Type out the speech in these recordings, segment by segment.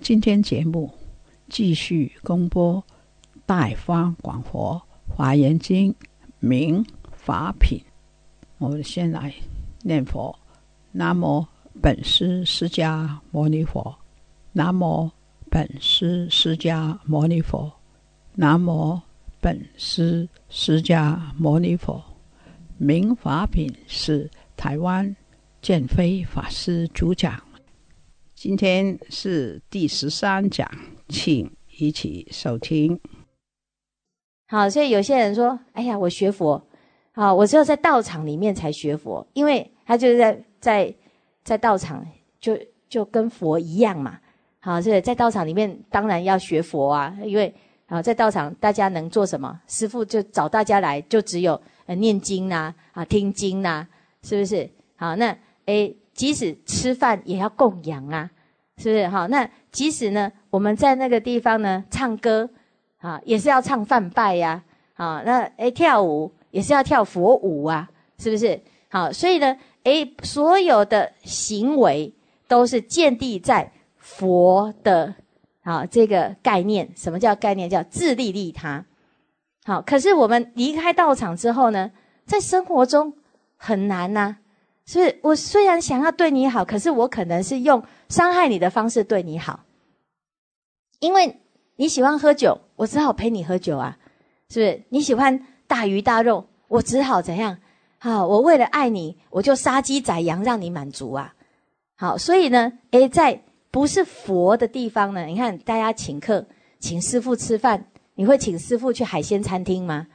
今天节目继续公播。大方广佛华严经明法品，我们先来念佛：南无本师释迦牟尼佛，南无本师释迦牟尼佛，南无本师释迦牟尼佛。明法品是台湾建飞法师主讲，今天是第十三讲，请一起收听。好，所以有些人说：“哎呀，我学佛，好，我只有在道场里面才学佛，因为他就是在在在道场就就跟佛一样嘛。好，所以在道场里面当然要学佛啊，因为啊，在道场大家能做什么？师傅就找大家来，就只有呃念经呐，啊听经呐，是不是？好，那诶，即使吃饭也要供养啊，是不是？好，那即使呢，我们在那个地方呢唱歌。”啊，也是要唱饭拜呀，啊，那诶跳舞也是要跳佛舞啊，是不是？好，所以呢，诶，所有的行为都是建立在佛的啊这个概念。什么叫概念？叫自利利他。好，可是我们离开道场之后呢，在生活中很难呐。是我虽然想要对你好，可是我可能是用伤害你的方式对你好，因为。你喜欢喝酒，我只好陪你喝酒啊，是不是？你喜欢大鱼大肉，我只好怎样？好，我为了爱你，我就杀鸡宰羊让你满足啊。好，所以呢，诶，在不是佛的地方呢，你看大家请客，请师傅吃饭，你会请师傅去海鲜餐厅吗？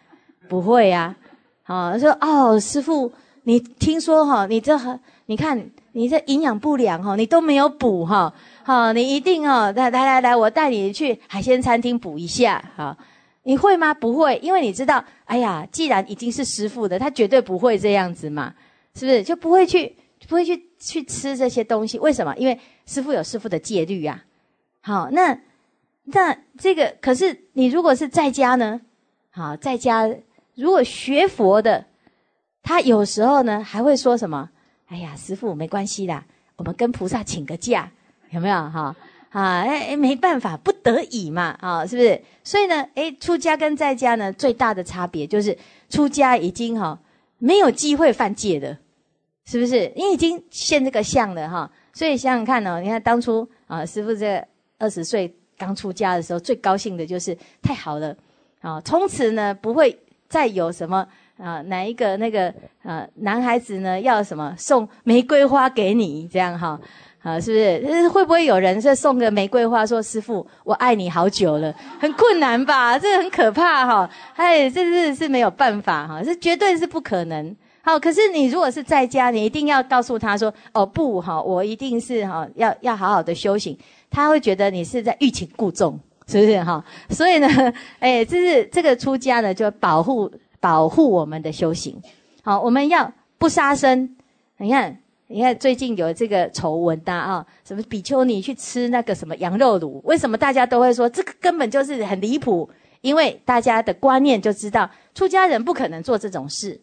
不会呀。好，说哦，师傅，你听说哈，你这很你看你这营养不良哈，你都没有补哈。好，你一定哦，来来来来，我带你去海鲜餐厅补一下。好，你会吗？不会，因为你知道，哎呀，既然已经是师傅的，他绝对不会这样子嘛，是不是？就不会去，不会去去吃这些东西。为什么？因为师傅有师傅的戒律呀。好，那那这个，可是你如果是在家呢？好，在家如果学佛的，他有时候呢还会说什么？哎呀，师傅没关系啦，我们跟菩萨请个假。有没有哈啊？哎哎，没办法，不得已嘛啊，是不是？所以呢，哎，出家跟在家呢，最大的差别就是出家已经哈没有机会犯戒的，是不是？你已经现这个相了哈。所以想想看哦，你看当初啊，师傅这二十岁刚出家的时候，最高兴的就是太好了啊，从此呢不会再有什么啊哪一个那个啊男孩子呢要什么送玫瑰花给你这样哈。啊，是不是？会不会有人是送个玫瑰花，说师傅，我爱你好久了，很困难吧？这很可怕哈！哎，这是是没有办法哈，这绝对是不可能。好，可是你如果是在家，你一定要告诉他说，哦不哈，我一定是哈，要要好好的修行。他会觉得你是在欲擒故纵，是不是哈？所以呢，哎，这是这个出家呢，就保护保护我们的修行。好，我们要不杀生，你看。你看最近有这个丑闻的啊，什么比丘尼去吃那个什么羊肉卤，为什么大家都会说这个根本就是很离谱？因为大家的观念就知道出家人不可能做这种事，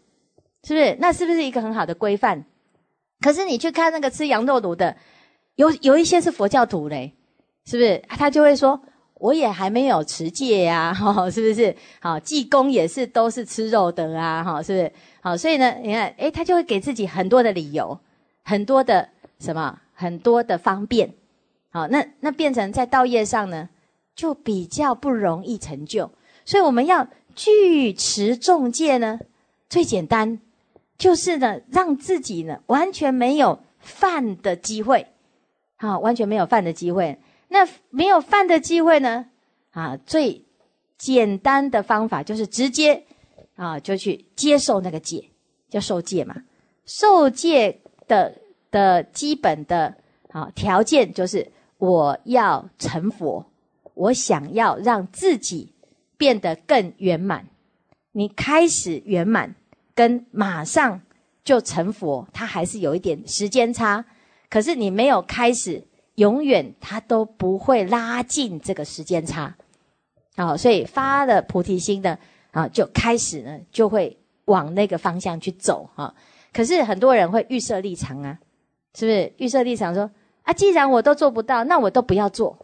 是不是？那是不是一个很好的规范？可是你去看那个吃羊肉卤的，有有一些是佛教徒嘞，是不是？他就会说我也还没有持戒呀，哈，是不是？好，济公也是都是吃肉的啊，哈，是不是？好，所以呢，你看，诶，他就会给自己很多的理由，很多的什么，很多的方便。好，那那变成在道业上呢，就比较不容易成就。所以我们要具持重戒呢，最简单就是呢，让自己呢完全没有犯的机会，好，完全没有犯的机会。那没有犯的机会呢？啊，最简单的方法就是直接啊，就去接受那个戒，叫受戒嘛。受戒的的基本的啊条件就是我要成佛，我想要让自己变得更圆满。你开始圆满，跟马上就成佛，它还是有一点时间差。可是你没有开始。永远他都不会拉近这个时间差，好，所以发了菩提心的啊，就开始呢，就会往那个方向去走哈。可是很多人会预设立场啊，是不是？预设立场说啊，既然我都做不到，那我都不要做，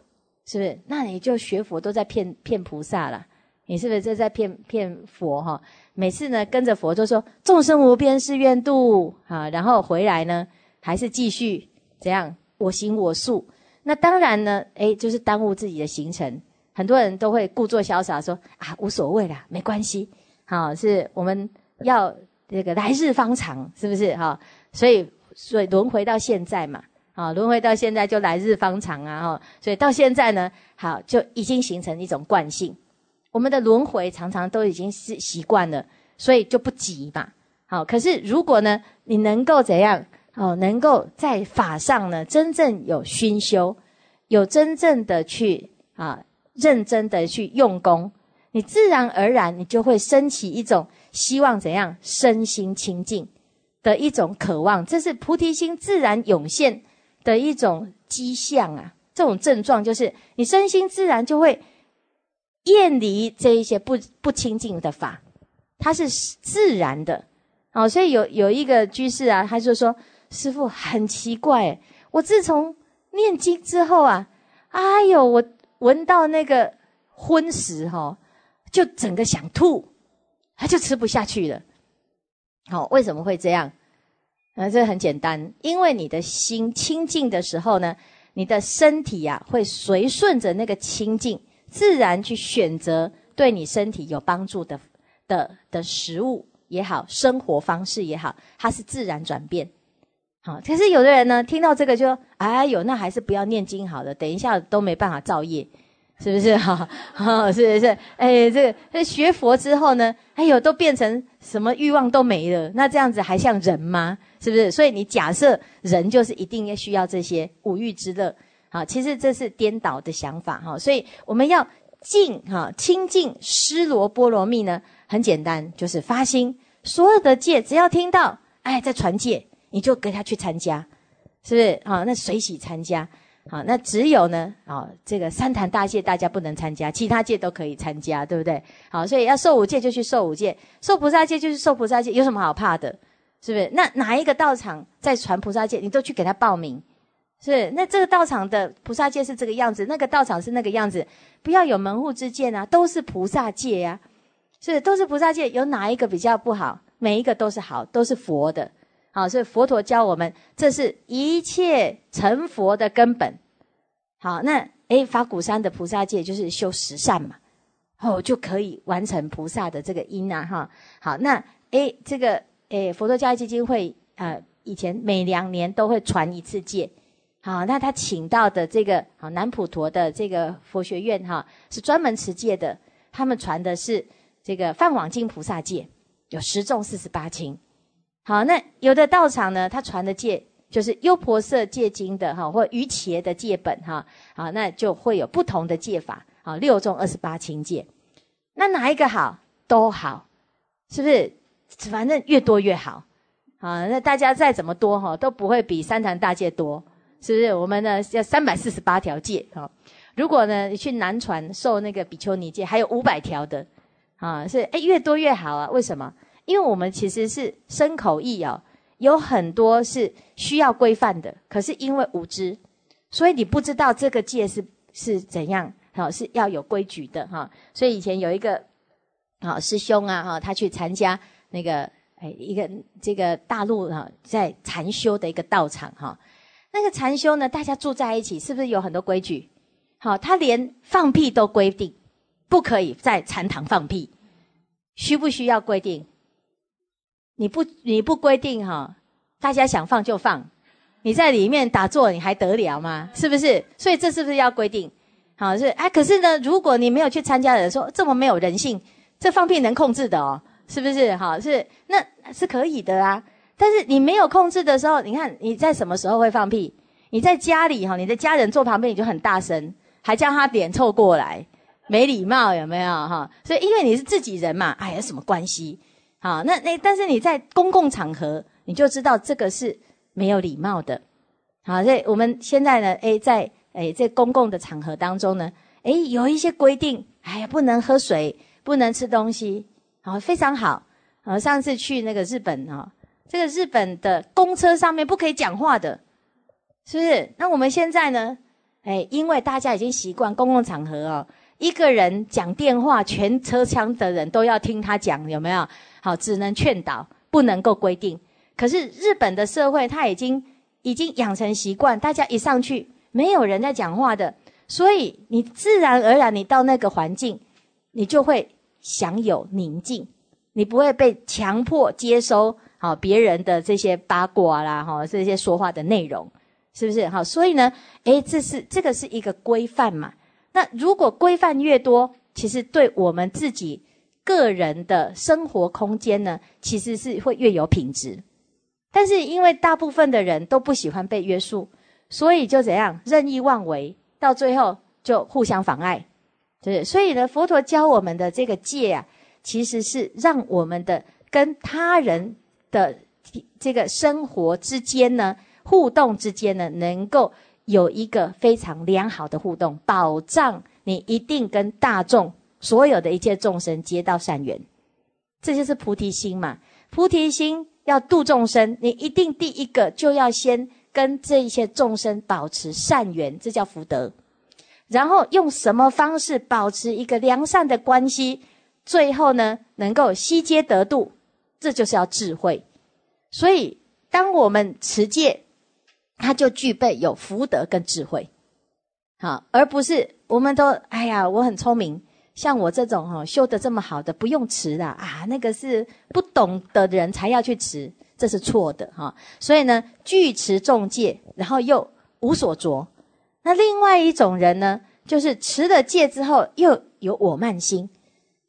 是不是？那你就学佛都在骗骗菩萨了，你是不是这在骗骗佛哈？每次呢跟着佛就说众生无边誓愿度啊，然后回来呢还是继续怎样？我行我素，那当然呢，诶，就是耽误自己的行程。很多人都会故作潇洒说啊，无所谓啦，没关系。好，是我们要这个来日方长，是不是？哈，所以所以轮回到现在嘛，啊，轮回到现在就来日方长啊，哈，所以到现在呢，好就已经形成一种惯性。我们的轮回常常都已经是习惯了，所以就不急嘛。好，可是如果呢，你能够怎样？哦，能够在法上呢，真正有熏修，有真正的去啊，认真的去用功，你自然而然，你就会升起一种希望怎样身心清净的一种渴望，这是菩提心自然涌现的一种迹象啊。这种症状就是你身心自然就会厌离这一些不不清净的法，它是自然的。哦，所以有有一个居士啊，他就说。师傅很奇怪，我自从念经之后啊，哎呦，我闻到那个荤食哈，就整个想吐，他就吃不下去了。好，为什么会这样？啊，这很简单，因为你的心清净的时候呢，你的身体呀会随顺着那个清净，自然去选择对你身体有帮助的的的食物也好，生活方式也好，它是自然转变。好，可是有的人呢，听到这个就，哎呦，那还是不要念经好了，等一下都没办法造业，是不是？哈，是不是，哎，这个学佛之后呢，哎呦，都变成什么欲望都没了，那这样子还像人吗？是不是？所以你假设人就是一定要需要这些五欲之乐，好，其实这是颠倒的想法哈。所以我们要净哈清净施罗波罗蜜呢，很简单，就是发心，所有的戒只要听到，哎，在传戒。你就跟他去参加，是不是？好，那随喜参加。好，那只有呢，啊，这个三坛大戒大家不能参加，其他戒都可以参加，对不对？好，所以要受五戒就去受五戒，受菩萨戒就是受菩萨戒，有什么好怕的？是不是？那哪一个道场在传菩萨戒，你都去给他报名，是？那这个道场的菩萨戒是这个样子，那个道场是那个样子，不要有门户之见啊，都是菩萨戒呀，是都是菩萨戒，有哪一个比较不好？每一个都是好，都是佛的。好，所以佛陀教我们，这是一切成佛的根本。好，那诶，法鼓山的菩萨戒就是修十善嘛，哦，就可以完成菩萨的这个因啊，哈。好，那诶，这个诶，佛陀教育基金会呃，以前每两年都会传一次戒。好，那他请到的这个好南普陀的这个佛学院哈，是专门持戒的，他们传的是这个梵网经菩萨戒，有十众四十八轻。好，那有的道场呢，他传的戒就是优婆塞戒经的哈，或瑜伽的戒本哈，好，那就会有不同的戒法，好，六种二十八清戒，那哪一个好都好，是不是？反正越多越好，好，那大家再怎么多哈，都不会比三坛大戒多，是不是？我们呢要三百四十八条戒哈，如果呢你去南传受那个比丘尼戒，还有五百条的，啊，是哎越多越好啊？为什么？因为我们其实是身口意哦，有很多是需要规范的，可是因为无知，所以你不知道这个戒是是怎样好是要有规矩的哈。所以以前有一个好师兄啊哈，他去参加那个哎一个这个大陆哈在禅修的一个道场哈。那个禅修呢，大家住在一起，是不是有很多规矩？好，他连放屁都规定，不可以在禅堂放屁，需不需要规定？你不你不规定哈，大家想放就放，你在里面打坐，你还得了吗？是不是？所以这是不是要规定？好是哎，可是呢，如果你没有去参加的人说这么没有人性，这放屁能控制的哦，是不是？好是那是可以的啊。但是你没有控制的时候，你看你在什么时候会放屁？你在家里哈，你的家人坐旁边你就很大声，还叫他脸凑过来，没礼貌有没有哈？所以因为你是自己人嘛，哎，有什么关系？好，那那但是你在公共场合，你就知道这个是没有礼貌的。好，所以我们现在呢，哎，在哎在公共的场合当中呢，哎有一些规定，哎呀不能喝水，不能吃东西，好非常好。好，上次去那个日本啊。这个日本的公车上面不可以讲话的，是不是？那我们现在呢？哎，因为大家已经习惯公共场合哦，一个人讲电话，全车厢的人都要听他讲，有没有？好，只能劝导，不能够规定。可是日本的社会，他已经已经养成习惯，大家一上去没有人在讲话的，所以你自然而然，你到那个环境，你就会享有宁静，你不会被强迫接收。好，别人的这些八卦啦，哈，这些说话的内容，是不是？好，所以呢，诶，这是这个是一个规范嘛？那如果规范越多，其实对我们自己个人的生活空间呢，其实是会越有品质。但是因为大部分的人都不喜欢被约束，所以就怎样任意妄为，到最后就互相妨碍，对所以呢，佛陀教我们的这个戒啊，其实是让我们的跟他人。的这个生活之间呢，互动之间呢，能够有一个非常良好的互动，保障你一定跟大众所有的一切众生结到善缘，这就是菩提心嘛。菩提心要度众生，你一定第一个就要先跟这一些众生保持善缘，这叫福德。然后用什么方式保持一个良善的关系，最后呢，能够悉皆得度。这就是要智慧，所以当我们持戒，他就具备有福德跟智慧，好，而不是我们都哎呀，我很聪明，像我这种哈修的这么好的，不用持的啊，那个是不懂的人才要去持，这是错的哈。所以呢，具持重戒，然后又无所着。那另外一种人呢，就是持了戒之后又有我慢心。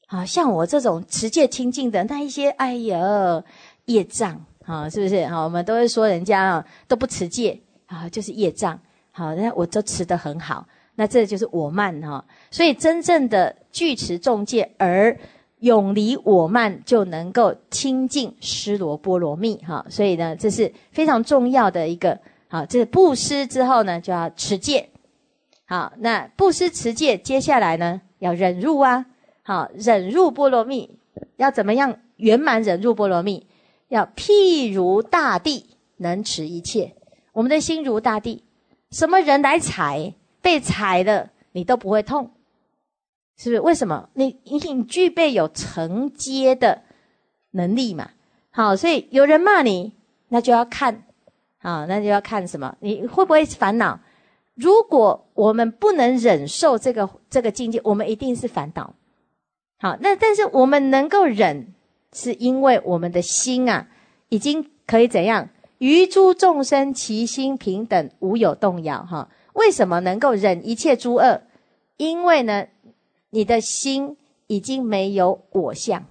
啊，像我这种持戒清净的那一些，哎呀，业障啊，是不是？好，我们都会说人家啊都不持戒啊，就是业障。好，那我都持得很好，那这就是我慢哈。所以真正的具持重戒而永离我慢，就能够清净施罗波罗蜜哈。所以呢，这是非常重要的一个好。这是布施之后呢，就要持戒。好，那布施持戒，接下来呢要忍辱啊。好，忍入波罗蜜，要怎么样圆满忍入波罗蜜？要譬如大地能持一切，我们的心如大地，什么人来踩，被踩了你都不会痛，是不是？为什么？你你具备有承接的能力嘛？好，所以有人骂你，那就要看，啊，那就要看什么？你会不会烦恼？如果我们不能忍受这个这个境界，我们一定是烦恼。好，那但是我们能够忍，是因为我们的心啊，已经可以怎样？于诸众生，其心平等，无有动摇。哈，为什么能够忍一切诸恶？因为呢，你的心已经没有我相。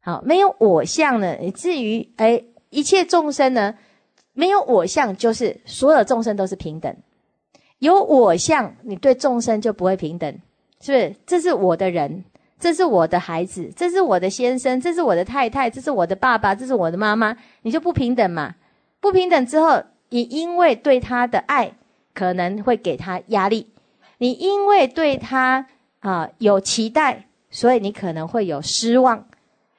好，没有我相呢，以至于哎，一切众生呢，没有我相，就是所有众生都是平等。有我相，你对众生就不会平等，是不是？这是我的人。这是我的孩子，这是我的先生，这是我的太太，这是我的爸爸，这是我的妈妈，你就不平等嘛？不平等之后，你因为对他的爱可能会给他压力，你因为对他啊有期待，所以你可能会有失望。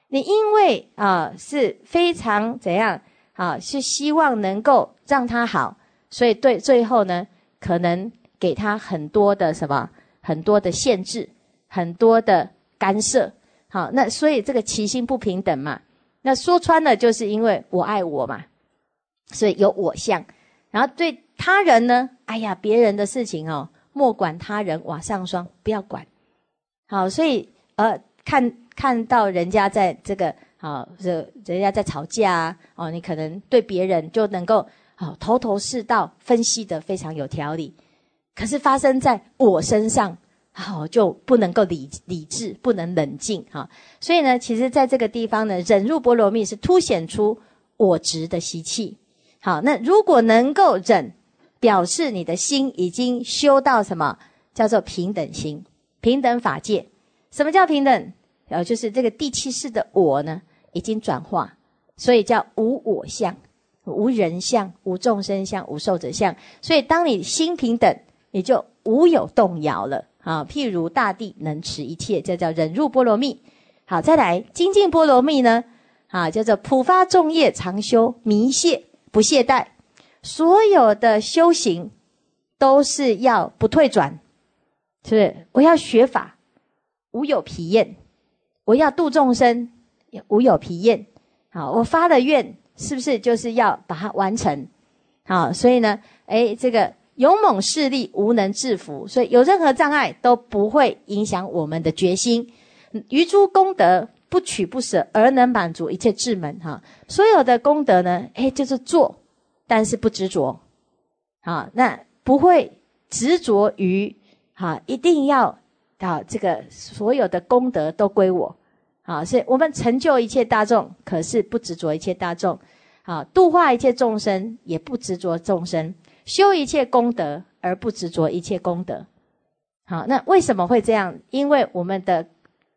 你因为啊是非常怎样啊，是希望能够让他好，所以对最后呢，可能给他很多的什么。很多的限制，很多的干涉。好，那所以这个其心不平等嘛，那说穿了就是因为我爱我嘛，所以有我相。然后对他人呢，哎呀，别人的事情哦，莫管他人瓦上霜，不要管。好，所以呃，看看到人家在这个好，这人家在吵架啊，哦，你可能对别人就能够好头头是道，分析的非常有条理。可是发生在我身上，好就不能够理理智，不能冷静哈。所以呢，其实在这个地方呢，忍入波罗蜜是凸显出我执的习气。好，那如果能够忍，表示你的心已经修到什么叫做平等心。平等法界，什么叫平等？然后就是这个第七世的我呢，已经转化，所以叫无我相、无人相、无众生相、无寿者相。所以当你心平等，你就无有动摇了啊。譬如大地能持一切，这叫忍入波罗蜜。好，再来精进波罗蜜呢，啊，叫做普发众业常修弥懈不懈怠，所有的修行都是要不退转。是不是？我要学法，无有疲厌；我要度众生，无有疲厌。好，我发了愿，是不是就是要把它完成？好，所以呢，哎，这个勇猛势力无能制服，所以有任何障碍都不会影响我们的决心。余诸功德不取不舍，而能满足一切智门。哈，所有的功德呢，哎，就是做，但是不执着。好，那不会执着于。哈，一定要啊！这个所有的功德都归我。好，所以我们成就一切大众，可是不执着一切大众。好，度化一切众生，也不执着众生；修一切功德，而不执着一切功德。好，那为什么会这样？因为我们的，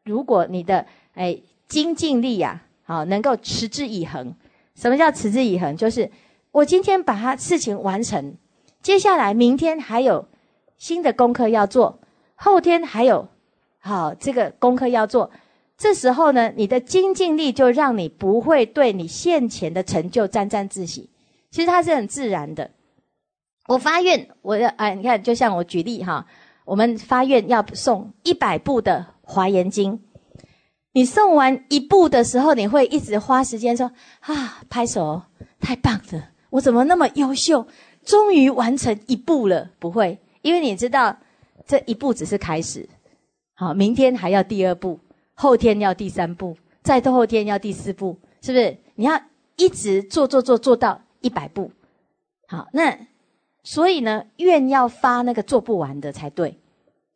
如果你的哎精进力呀，好能够持之以恒。什么叫持之以恒？就是我今天把它事情完成，接下来明天还有。新的功课要做，后天还有好这个功课要做。这时候呢，你的精进力就让你不会对你现前的成就沾沾自喜。其实它是很自然的。我发愿，我要哎，你看，就像我举例哈，我们发愿要送一百部的《华严经》，你送完一部的时候，你会一直花时间说啊，拍手，太棒了！我怎么那么优秀？终于完成一部了，不会。因为你知道，这一步只是开始，好，明天还要第二步，后天要第三步，再后天要第四步，是不是？你要一直做做做做到一百步，好，那所以呢，愿要发那个做不完的才对，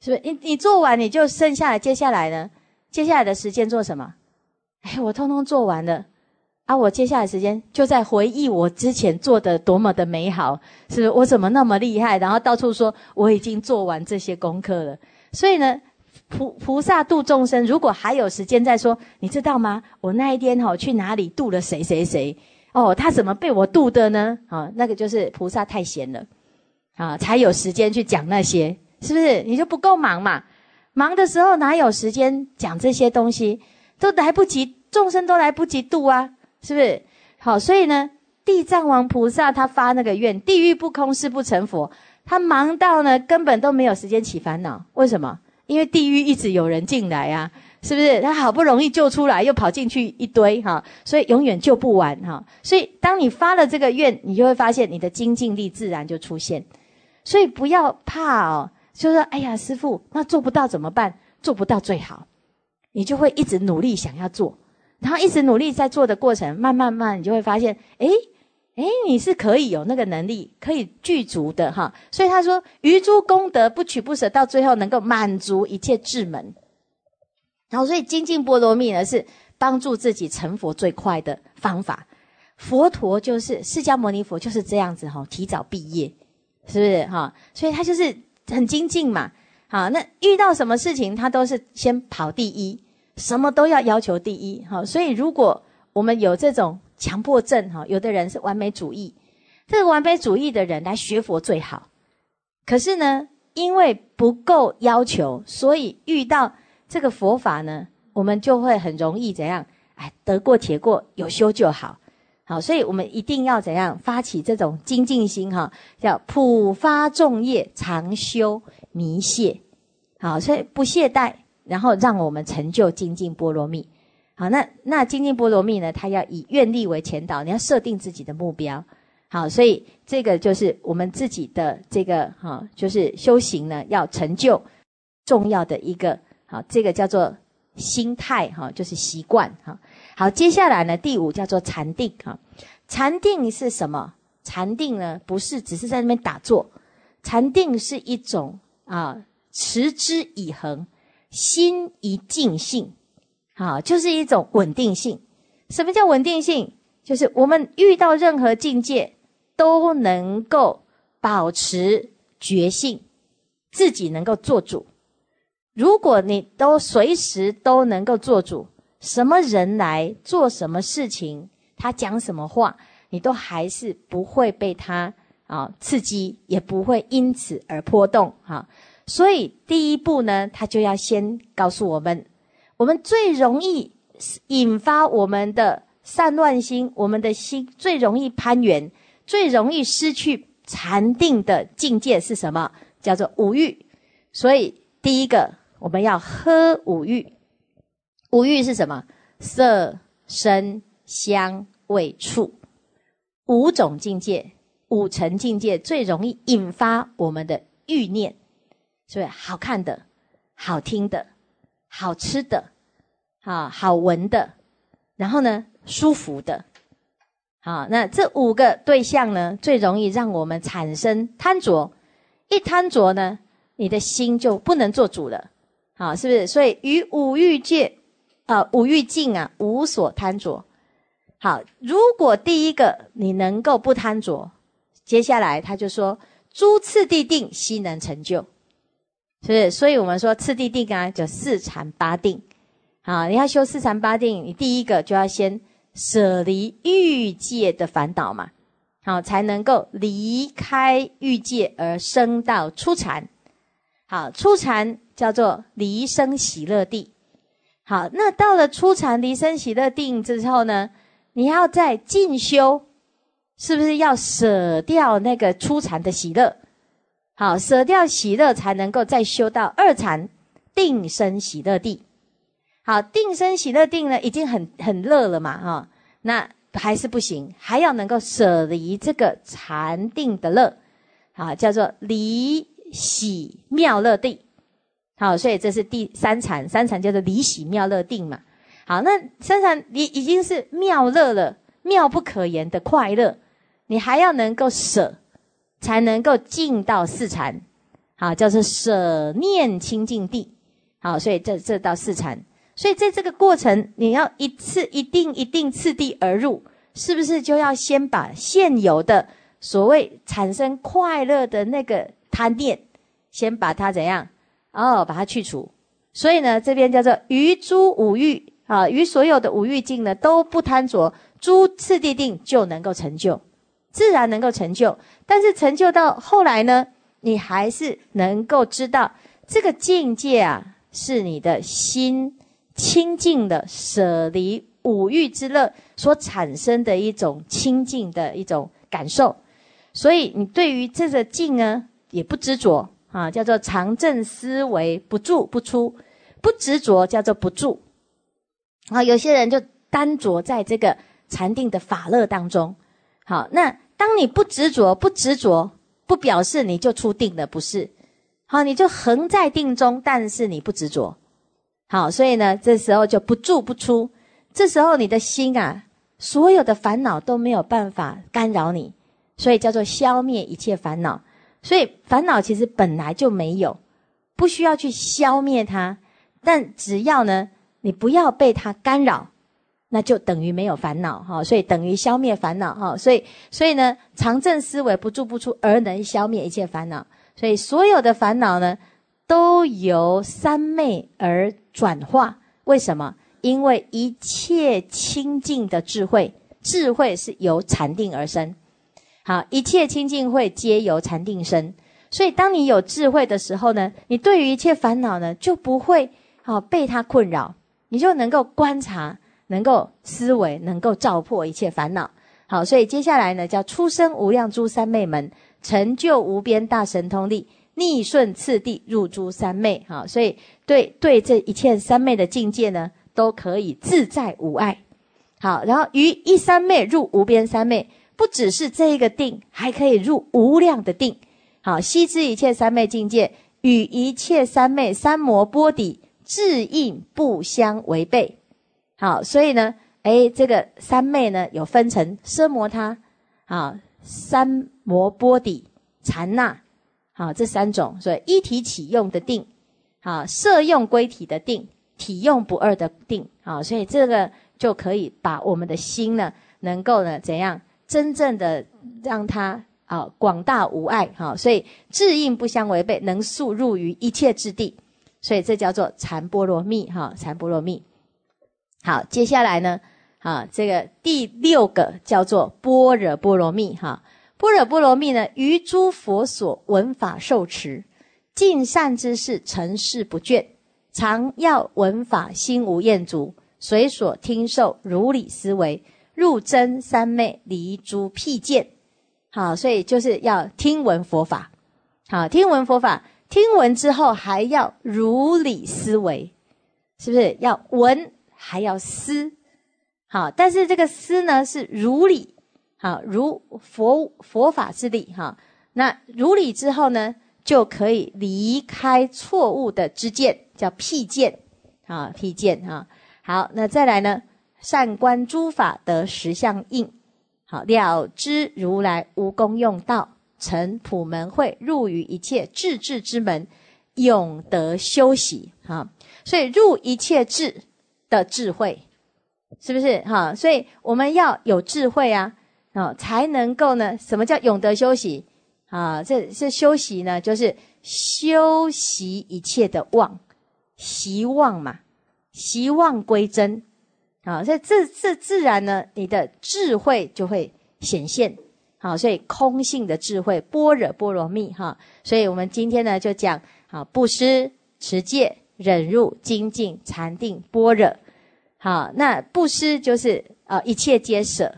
是不是？你你做完，你就剩下来，接下来呢？接下来的时间做什么？哎，我通通做完了。啊！我接下来时间就在回忆我之前做的多么的美好，是不是我怎么那么厉害？然后到处说我已经做完这些功课了。所以呢，菩菩萨度众生，如果还有时间再说，你知道吗？我那一天哈去哪里度了谁谁谁？哦，他怎么被我度的呢？啊，那个就是菩萨太闲了，啊，才有时间去讲那些，是不是？你就不够忙嘛？忙的时候哪有时间讲这些东西？都来不及，众生都来不及度啊！是不是好？所以呢，地藏王菩萨他发那个愿，地狱不空，誓不成佛。他忙到呢，根本都没有时间起烦恼。为什么？因为地狱一直有人进来啊，是不是？他好不容易救出来，又跑进去一堆哈，所以永远救不完哈。所以当你发了这个愿，你就会发现你的精进力自然就出现。所以不要怕哦，就说哎呀，师傅，那做不到怎么办？做不到最好，你就会一直努力想要做。然后一直努力在做的过程，慢慢慢，你就会发现，哎，哎，你是可以有那个能力，可以具足的哈。所以他说，余诸功德不取不舍，到最后能够满足一切智门。然后，所以精进波罗蜜呢，是帮助自己成佛最快的方法。佛陀就是释迦牟尼佛就是这样子哈，提早毕业，是不是哈？所以他就是很精进嘛。好，那遇到什么事情，他都是先跑第一。什么都要要求第一，哈，所以如果我们有这种强迫症，哈，有的人是完美主义，这个完美主义的人来学佛最好。可是呢，因为不够要求，所以遇到这个佛法呢，我们就会很容易怎样？哎，得过且过，有修就好，好，所以我们一定要怎样发起这种精进心，哈，叫普发众业，常修弥谢。好，所以不懈怠，然后让我们成就精进波罗蜜。好，那那精进波罗蜜呢？它要以愿力为前导，你要设定自己的目标。好，所以这个就是我们自己的这个哈，就是修行呢，要成就重要的一个好，这个叫做心态哈，就是习惯哈。好，接下来呢，第五叫做禅定哈。禅定是什么？禅定呢，不是只是在那边打坐，禅定是一种啊，持之以恒，心一静性，好，就是一种稳定性。什么叫稳定性？就是我们遇到任何境界。都能够保持觉性，自己能够做主。如果你都随时都能够做主，什么人来做什么事情，他讲什么话，你都还是不会被他啊刺激，也不会因此而波动哈。所以第一步呢，他就要先告诉我们，我们最容易引发我们的散乱心，我们的心最容易攀缘。最容易失去禅定的境界是什么？叫做五欲。所以第一个，我们要喝五欲。五欲是什么？色、声、香、味、触，五种境界，五层境界最容易引发我们的欲念。所以好看的、好听的、好吃的、啊好闻的，然后呢舒服的。好，那这五个对象呢，最容易让我们产生贪着。一贪着呢，你的心就不能做主了。啊，是不是？所以于五欲界，啊，五欲境啊，无所贪着。好，如果第一个你能够不贪着，接下来他就说，诸次第定悉能成就，是不是？所以我们说次第定啊，就四禅八定。好，你要修四禅八定，你第一个就要先。舍离欲界的烦恼嘛，好才能够离开欲界而升到初禅。好，初禅叫做离生喜乐地。好，那到了初禅离生喜乐定之后呢，你要再进修，是不是要舍掉那个初禅的喜乐？好，舍掉喜乐才能够再修到二禅定生喜乐地。好，定生喜乐定呢，已经很很乐了嘛，哈，那还是不行，还要能够舍离这个禅定的乐，啊，叫做离喜妙乐地。好，所以这是第三禅，三禅叫做离喜妙乐定嘛。好，那三禅你已经是妙乐了，妙不可言的快乐，你还要能够舍，才能够进到四禅，好，叫做舍念清净地。好，所以这这到四禅。所以在这个过程，你要一次一定一定次第而入，是不是就要先把现有的所谓产生快乐的那个贪念，先把它怎样？哦，把它去除。所以呢，这边叫做于诸五欲啊，于所有的五欲境呢都不贪着，诸次第定就能够成就，自然能够成就。但是成就到后来呢，你还是能够知道这个境界啊，是你的心。清净的舍离五欲之乐所产生的一种清净的一种感受，所以你对于这个境呢也不执着啊，叫做常正思维不住不出，不执着叫做不住。啊，有些人就单着在这个禅定的法乐当中。好，那当你不执着不执着，不表示你就出定了，不是？好，你就横在定中，但是你不执着。好，所以呢，这时候就不住不出。这时候你的心啊，所有的烦恼都没有办法干扰你，所以叫做消灭一切烦恼。所以烦恼其实本来就没有，不需要去消灭它。但只要呢，你不要被它干扰，那就等于没有烦恼哈。所以等于消灭烦恼哈。所以所以呢，常正思维不住不出，而能消灭一切烦恼。所以所有的烦恼呢。都由三昧而转化，为什么？因为一切清净的智慧，智慧是由禅定而生。好，一切清净会皆由禅定生。所以，当你有智慧的时候呢，你对于一切烦恼呢，就不会好被它困扰，你就能够观察，能够思维，能够照破一切烦恼。好，所以接下来呢，叫出生无量诸三昧门，成就无边大神通力。逆顺次第入诸三昧，哈，所以对对这一切三昧的境界呢，都可以自在无碍。好，然后于一三昧入无边三昧，不只是这一个定，还可以入无量的定。好，悉知一切三昧境界与一切三昧三摩波底智应不相违背。好，所以呢，哎，这个三昧呢，有分成奢摩他，啊，三摩波底禅那。好，这三种，所以一体起用的定，好，摄用归体的定，体用不二的定，好，所以这个就可以把我们的心呢，能够呢怎样真正的让它啊广大无碍，哈，所以智应不相违背，能速入于一切之地，所以这叫做禅波罗蜜，哈，禅波罗蜜。好，接下来呢，啊，这个第六个叫做般若波罗蜜，哈。般若波罗蜜呢，于诸佛所闻法受持，尽善之事，成事不倦，常要闻法，心无厌足，随所听受，如理思维，入真三昧，离诸僻见。好，所以就是要听闻佛法。好，听闻佛法，听闻之后还要如理思维，是不是要闻还要思？好，但是这个思呢，是如理。好，如佛佛法之理哈，那如理之后呢，就可以离开错误的知见，叫辟见，啊，辟见啊。好，那再来呢，善观诸法得实相应，好了知如来无功用道，成普门会，入于一切智智之门，永得修习哈。所以入一切智的智慧，是不是哈？所以我们要有智慧啊。啊，才能够呢？什么叫永得休息？啊，这这休息呢，就是修习一切的妄，习望嘛，习望归真。啊，所以自自自然呢，你的智慧就会显现。好，所以空性的智慧，般若波罗蜜哈。所以我们今天呢，就讲啊，布施、持戒、忍辱、精进、禅定、般若。好，那布施就是啊，一切皆舍。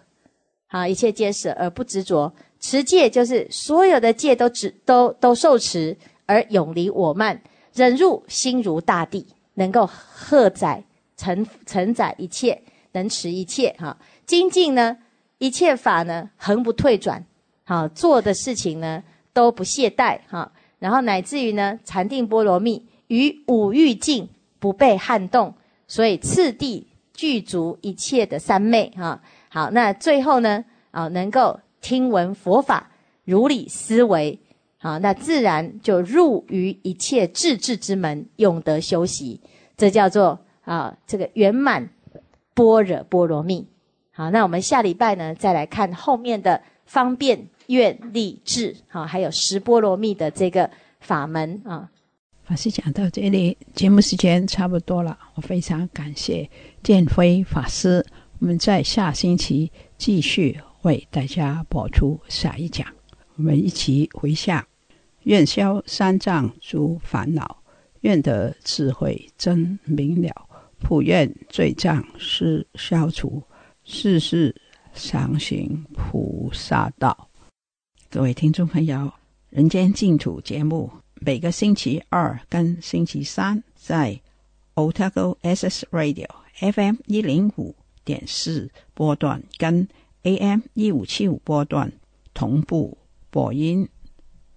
啊，一切皆舍而不执着，持戒就是所有的戒都只都都受持而永离我慢，忍入心如大地，能够荷载承承载一切，能持一切。哈，精进呢，一切法呢恒不退转，好做的事情呢都不懈怠。哈，然后乃至于呢禅定波罗蜜与五欲境不被撼动，所以次第具足一切的三昧。哈。好，那最后呢？啊，能够听闻佛法，如理思维，好，那自然就入于一切智智之门，永得修习。这叫做啊，这个圆满般若波罗蜜。好，那我们下礼拜呢，再来看后面的方便愿力智，好，还有十波罗蜜的这个法门啊。法师讲到这里，节目时间差不多了，我非常感谢建辉法师。我们在下星期继续为大家播出下一讲，我们一起回向：愿消三障诸烦恼，愿得智慧真明了，普愿罪障失消除，世世常行菩萨道。各位听众朋友，《人间净土》节目每个星期二跟星期三在 Otago SS Radio FM 一零五。点四波段跟 AM 一五七五波段同步播音，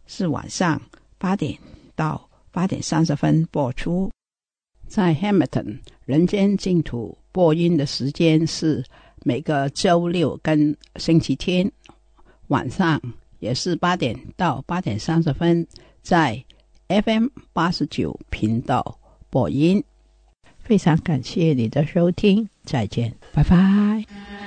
是晚上八点到八点三十分播出。在 Hamilton 人间净土播音的时间是每个周六跟星期天晚上，也是八点到八点三十分，在 FM 八十九频道播音。非常感谢你的收听，再见，拜拜。